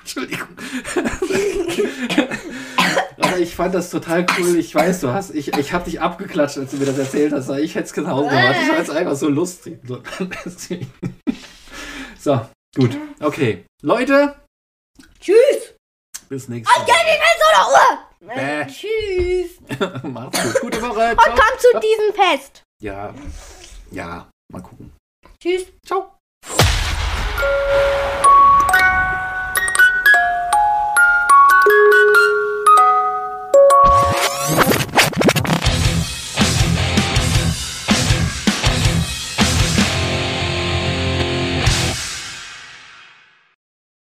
Entschuldigung. Aber ich fand das total cool. Ich weiß, du hast, ich, ich habe dich abgeklatscht, als du mir das erzählt hast. Ich hätte es genauso gemacht. Ich fand es einfach so lustig. [laughs] So, gut. Okay. Leute, Tschüss. Bis nächste Ja, wie viel so eine Uhr? Bäh. Äh, tschüss. [laughs] Macht's gut. Gute Woche. Und komm zu diesem Fest. Ja. Ja. Mal gucken. Tschüss. Ciao.